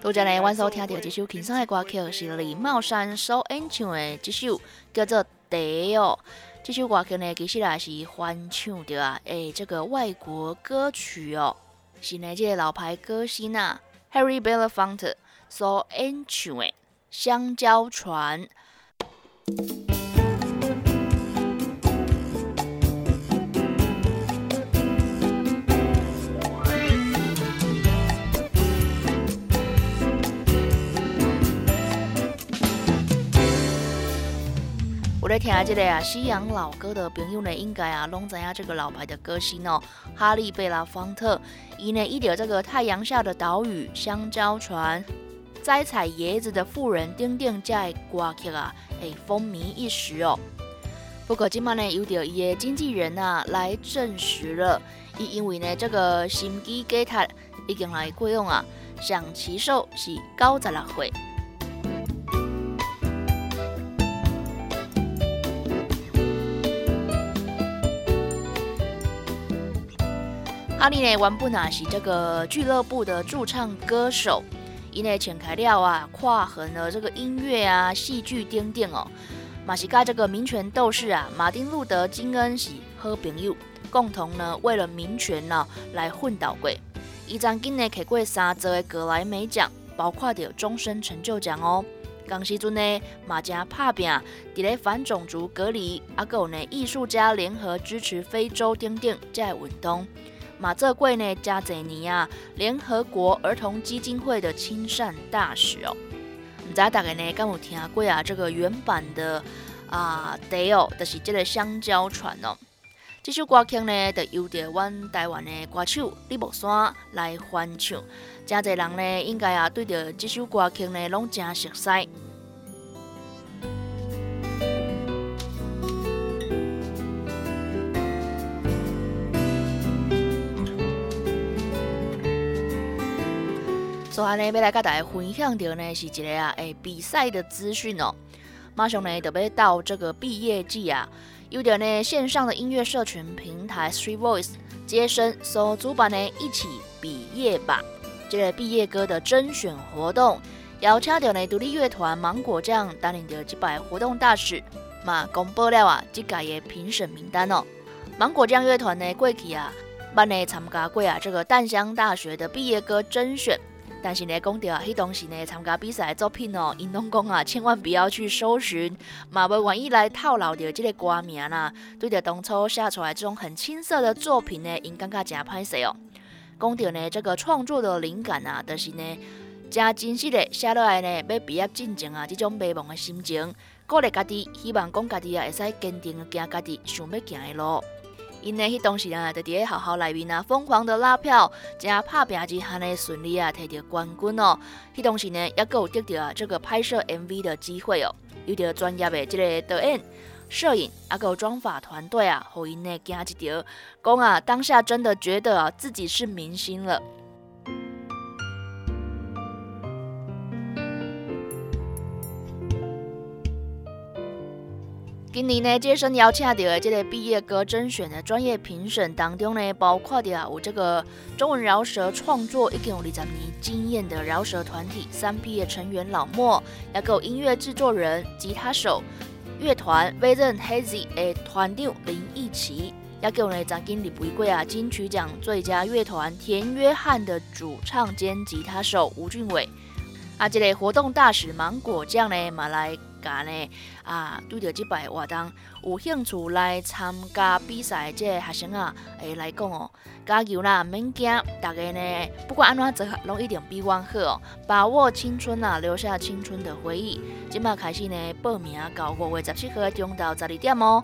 多谢呢，晚上听到这首轻松的歌曲是李茂山所演唱的这首叫做《得哦》。这首歌曲呢，其实也是翻唱的啊，诶，这个外国歌曲哦，是呢这个老牌歌星啊，Harry Belafonte 所演唱的《香蕉船》。听这个啊西洋老歌的朋友呢，应该啊拢知影这个老牌的歌星哦，哈利贝拉方特。伊呢，伊着这个太阳下的岛屿、香蕉船、摘采椰子的妇人等等，这的歌曲啊，会风靡一时哦。不过今麦呢，有着伊的经纪人啊来证实了，伊因为呢这个心肌梗塞已经来过用啊，上奇寿是九十六岁。阿丽呢，原本啊是这个俱乐部的驻唱歌手，伊呢全开了啊，跨横了这个音乐啊、戏剧等等哦。马西加这个民权斗士啊，马丁路德金恩是好朋友，共同呢为了民权呢来奋斗过。伊曾经呢获过三座的格莱美奖，包括着终身成就奖哦。当时阵呢，马加拍拼，伫咧反种族隔离，啊，有呢艺术家联合支持非洲等等这运动。马泽贵呢，加泽尼亚联合国儿童基金会的亲善大使哦。唔知大家呢，敢有听过啊？这个原版的啊，得哦，就是这个香蕉船哦。这首歌曲呢，就由着阮台湾的歌手李木山来翻唱。真侪人呢，应该啊，对着这首歌曲呢，拢真熟悉。所以呢，要来甲大家分享到呢，是一个啊，诶，比赛的资讯哦。马上呢，就要到这个毕业季啊，有点呢，线上的音乐社群平台 Three Voice 接生所主办呢，一起毕业吧，这个毕业歌的甄选活动，邀请到呢独立乐团芒果酱担任的几百活动大使，嘛公布了啊，这届的评审名单哦。芒果酱乐团呢，过去啊，办呢参加过啊，这个淡江大学的毕业歌甄选。但是呢，讲到迄当时呢，参加比赛的作品哦，因拢讲啊，千万不要去搜寻，嘛无愿意来套牢着即个歌名啦。对着当初写出来这种很青涩的作品呢，因感觉真歹势哦。讲到呢，这个创作的灵感啊，就是呢，真真实的写落来呢，要毕业进前啊，这种迷茫的心情，鼓励家己，希望讲家己啊，会使坚定行家己想要行的路。因呢，迄当时呢，就伫咧学校内面啊，疯狂的拉票，加拍拼之下呢，顺利啊，摕到冠军哦。迄当时呢，也有得着啊这个拍摄 MV 的机会哦，有着专业的即个导演、摄影，啊，有妆发团队啊，互因呢惊一条，讲啊，当下真的觉得啊，自己是明星了。今年呢，接生邀请到的这个毕业歌甄选的专业评审当中呢，包括的啊有这个中文饶舌创作已经有二十年经验的饶舌团体三 P 的成员老莫，也有音乐制作人、吉他手、乐团 Vision Hazy 的团长林奕奇，也有呢曾经入围过啊金曲奖最佳乐团田约翰的主唱兼吉他手吴俊伟，啊，这个活动大使芒果酱呢，马来。家呢啊，对着即摆活动有兴趣来参加比赛，即个学生啊，诶来讲哦，加油啦，免惊，大家呢不管安怎做，拢一定比我好哦，把握青春啊，留下青春的回忆。即摆开始呢，报名到五月十七号中到十二点哦。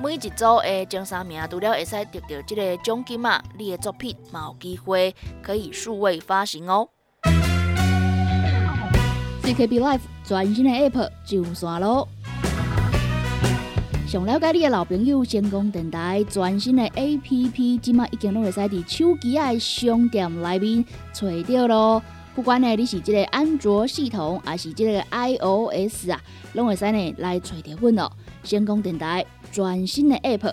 每一组的前三名除了会使得到这个奖金嘛，你的作品嘛有机会可以数位发行哦。CKB Life 全新的 App 上线咯！想了解你的老朋友，成功电台全新的 App，即马已经都会使伫手机的商店内面找到咯。不管呢你是即个安卓系统，还是即个 iOS 啊，拢会使呢来找到阮哦。成功电台全新的 App。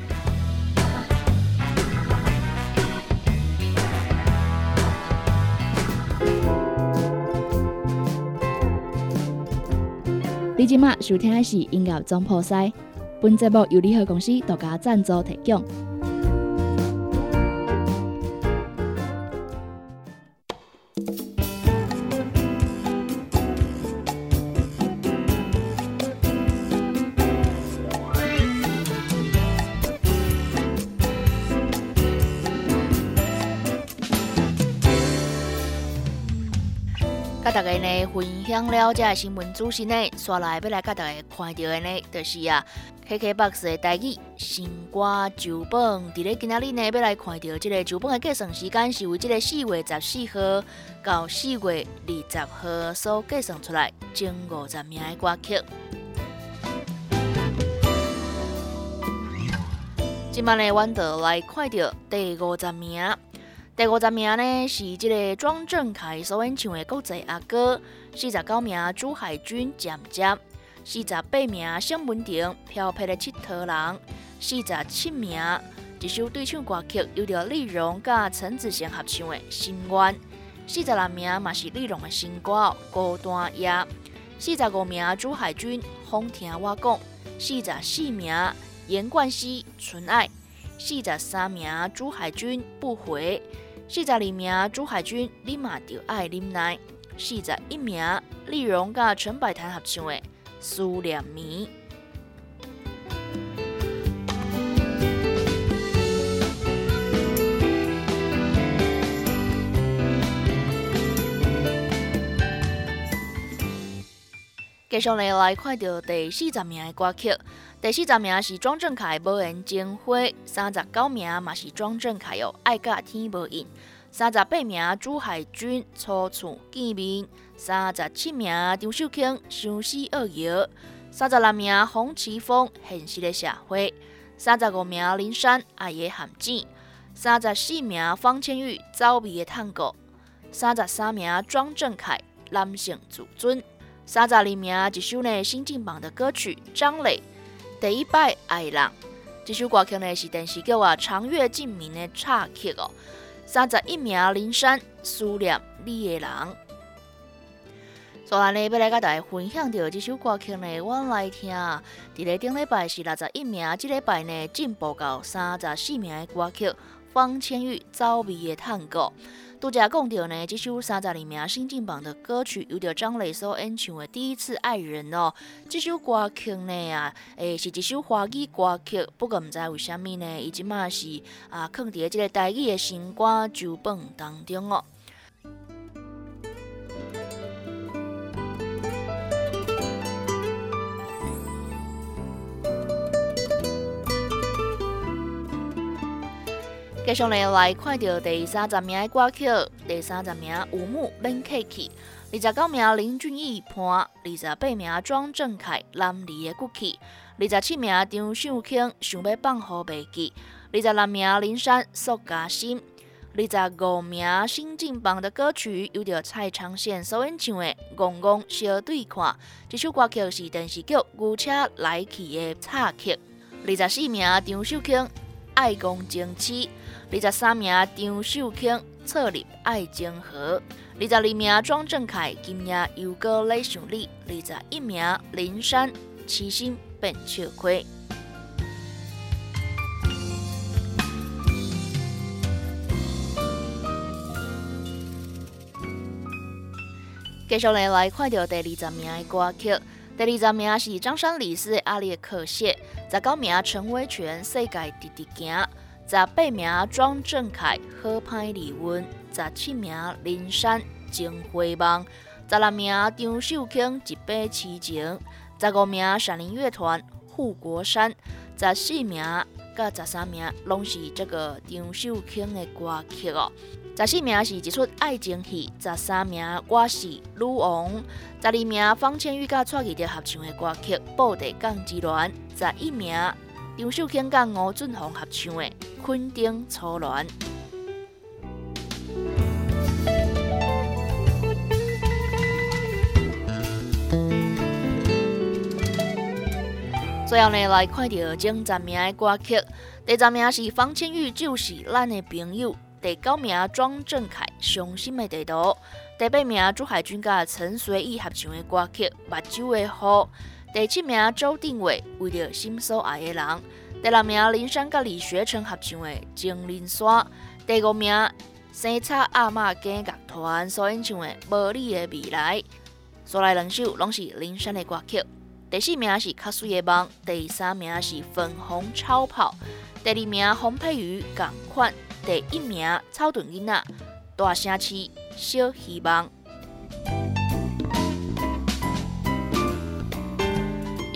你即马收听的是音乐总破塞，本节目由联合公司独家赞助提供。大家呢分享了这新闻资讯呢，刷来要来甲大家看到的呢，就是啊，KKBOX 的台语新歌周本，伫咧今仔日呢要来看到这个周本的计算时间是为这个四月十四号到四月二十号所计算出来前五十名的歌曲。今晚呢，阮就来看到第五十名。第五十名呢是这个庄正凯所演唱的《国际阿哥》，四十九名朱海军《渐渐》，四十八名向文婷《飘飘的佚佗人》，四十七名一首对唱歌曲由着李荣甲陈子贤合唱的《心愿》，四十六名嘛是李荣的新歌《孤单夜》，四十五名朱海军《风听我讲》，四十四名严冠希《纯爱》，四十三名朱海军《不回》。四十二名朱海军，你嘛就爱啉奶；四十一名丽蓉甲陈百潭合唱的《思念迷》。继续来来看到第四十名的歌曲。第四十名是庄正凯《无缘情花》，三十九名嘛是庄正凯哦，《爱甲天无应》。三十八名朱海军初次见面，三十七名张秀卿《相思恶游》，三十六名洪奇峰《现实的社会》，三十五名林珊《爱的陷阱》，三十四名方千玉《走味的探戈》，三十三名庄正凯《男性自尊》，三十二名一首呢新进榜的歌曲张磊。第一摆爱人，这首歌曲呢是电视剧啊《长月烬明》的插曲哦。三十一名灵山思念你的人，所以呢要来甲大家分享到这首歌曲呢，我来听。伫咧顶礼拜是六十一名，这礼拜呢进步到三十四名的歌曲，方千玉走味的探戈。杜家讲到呢，这首三十二名新进榜的歌曲，有着张磊所演唱的《第一次爱人》哦。这首歌曲呢啊，诶是一首华语歌曲，不过唔知为虾米呢，伊即满是啊，放伫即个台语的新歌酒榜当中哦。继续来来看到第三十名的歌曲，第三十名吴木冷客气，二十九名林俊逸潘，二十八名庄正凯南离的骨气，二十七名张秀清想要放好袂记，二十六名林珊塑加心，二十五名新进榜的歌曲由着蔡昌宪所演唱的《公公小对看》，这首歌曲是电视剧《牛车来去》的插曲，二十四名张秀清爱公争气。二十三名张秀清错入爱情河，二十二名庄正凯今夜又歌来想你，二十一名林珊痴心变笑亏。继下来来看到第二十名的歌曲，第二十名是张三李四的《阿列克谢》，十九名陈威全《世界直直行》。十八名庄正凯《好歹离温》，十七名林山《情回梦》，十六名张秀清《一杯痴情》，十五名闪灵乐团《护国山》，十四名甲十三名拢是这个张秀清的歌曲哦。十四名是一出爱情戏，十三名我是女王，十二名方千玉甲蔡依林合唱的歌曲《布袋港之恋》，十一名杨秀清甲吴俊宏合唱的《昆丁初恋》。最后呢，来看到前十名的歌曲，第十名是方千玉，就是咱的朋友。第九名庄正凯《伤心的地图》，第八名朱海军甲陈随意合唱的歌曲《目睭的雨》，第七名周定伟为了心所爱的人，第六名林珊甲李学成合唱的《情人山》，第五名生叉阿嬷家乐团所演唱的《无你的未来》，所来两首拢是林珊的歌曲。第四名是卡水的梦，第三名是粉红超跑，第二名洪佩瑜共款。第一名草屯囡仔，大城市小希望。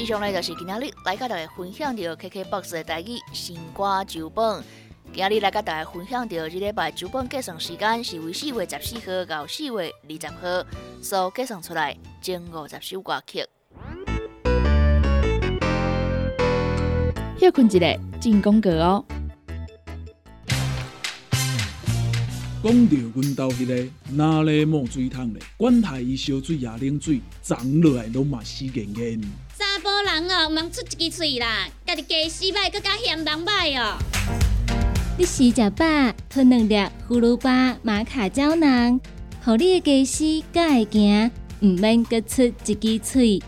以上呢就是今日来甲大家分享到 KKBOX 的台语新歌酒本。今日来甲大家分享到这礼拜酒本计算时间是为四月十四号到四月二十号，所计算出来前五十首歌曲。休困一个进广告哦。讲到阮兜迄个哪里冒水桶咧，管他伊烧水也冷水，长落来拢嘛死严严。人哦，毋通出一支喙啦，家己家洗歹，更加嫌人歹哦。你食食饱，吞两粒葫芦巴、马卡胶囊，互你的家洗更会行，毋免各出一支喙。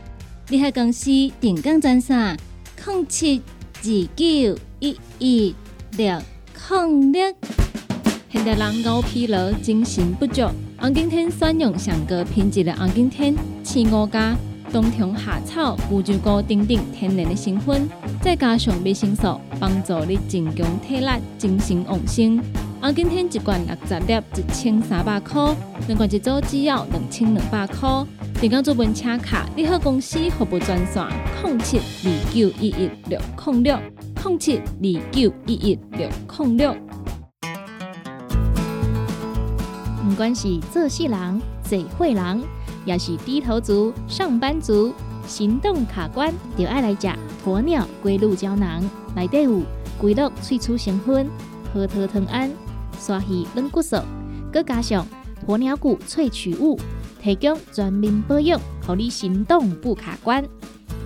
你喺公司定岗专线：零七二九一一六零六。现代人熬疲劳、精神不足，红景天选用上个品质的红景天青五加冬虫夏草、乌鸡菇等等天然的成分，再加上维生素，帮助你增强体力、精神旺盛。红景天一罐六十粒，一千三百块；两罐一组只要两千两百块。订购做本车卡，你好公司服务专线：零七二九一一六零六零七二九一一六零六。不管是做事人、做会人，也是低头族、上班族，行动卡关，就爱来食鸵鸟龟鹿胶囊。内底有龟鹿萃取成分，核桃藤胺、鲨鱼软骨素，佮加上鸵鸟骨萃取物，提供全面保养，让你行动不卡关。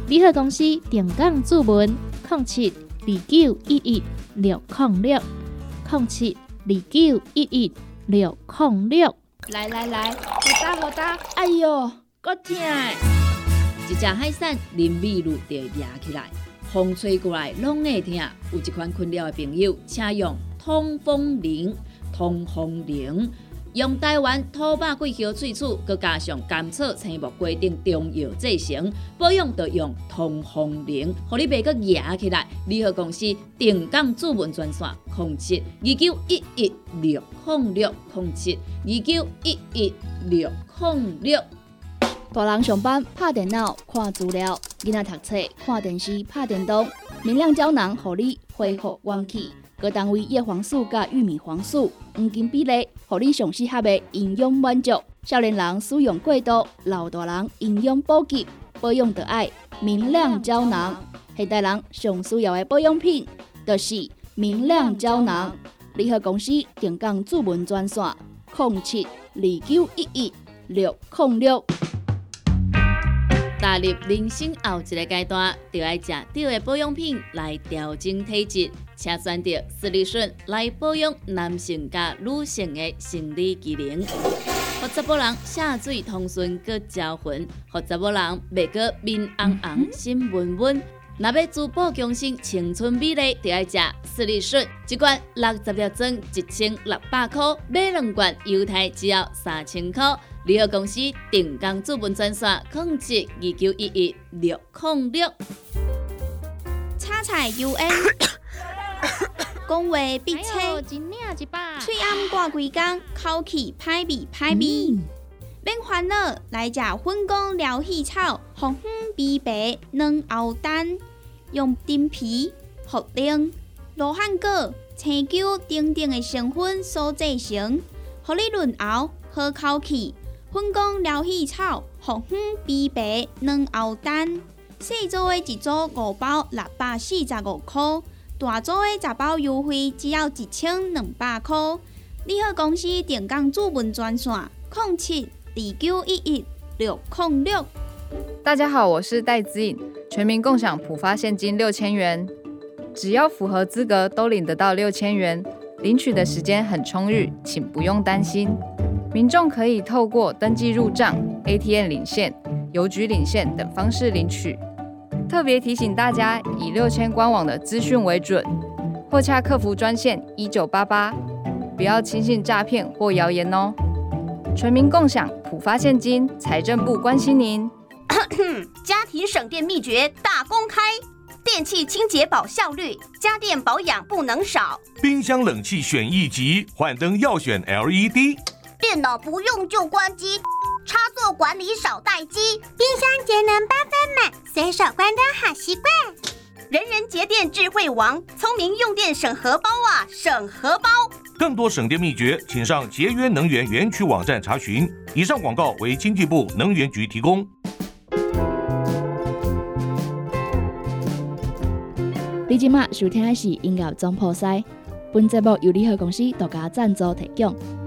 联合公司定岗注文：零七二九一一六零六零七二九一一。六控六，来来来，好哒好哒，哎哟，够痛！一只海扇林密路就压起来，风吹过来拢会痛。有一款困扰的朋友，请用通风铃，通风铃。用台湾土白桂花萃取，佮加上甘草、青木规定中药制成，保养要用通风灵，互你袂佮压起来。联合公司定岗主文专线：零七二九一一六零六零七二九一一六零六。大人上班拍电脑看资料，囡仔读册看电视拍电动，明亮胶囊，互你恢复元气。各单位叶黄素甲玉米黄素黄金比例，互你上适合的营养满足。少年人使用过度，老大人营养补给保养的爱明亮胶囊。现代人上需要的保养品，就是明亮胶囊。联合公司定岗主文专线：零七二九一一六零六。踏入人生后一个阶段，就要食对的保养品来调整体质，请选择斯利顺来保养男性加女性的生理机能，让查甫人下水通顺个招魂，让查甫人袂个面红红心温温。若要珠宝强身、青春美丽，就要食斯利顺，一罐六十粒装，一千六百块；买两罐，犹太只要三千块。联合公司定岗资本专线：控制二九一一六零六。叉菜 U N，讲话必哎清，呦，一领一把。喙暗挂规工，口气歹味歹味。免烦恼，来食粉公疗气草，红粉枇杷软喉丹，用丁皮、茯苓、罗汉果、青椒等等的成分所制成，互你润喉好口气。粉公疗气草，红粉枇杷软喉丹，四组的一组五包六百四十五块，大组的十包优惠只要一千两百块。你好，公司电工主文专线：零七二九一一六零六。大家好，我是戴子颖，全民共享普发现金六千元，只要符合资格都领得到六千元，领取的时间很充裕，请不用担心。民众可以透过登记入账、ATM 领现、邮局领现等方式领取。特别提醒大家，以六千官网的资讯为准，或洽客服专线一九八八，不要轻信诈骗或谣言哦。全民共享普发现金，财政部关心您。家庭省电秘诀大公开，电器清洁保效率，家电保养不能少。冰箱冷气选一级，换灯要选 LED。电脑不用就关机，插座管理少待机。冰箱节能八分满，随手关灯好习惯。人人节电智慧王，聪明用电省荷包啊，省荷包。更多省电秘诀，请上节约能源园区网站查询。以上广告为经济部能源局提供。你今麦收听的是音乐总破塞，本节目由联合公司独家赞助提供。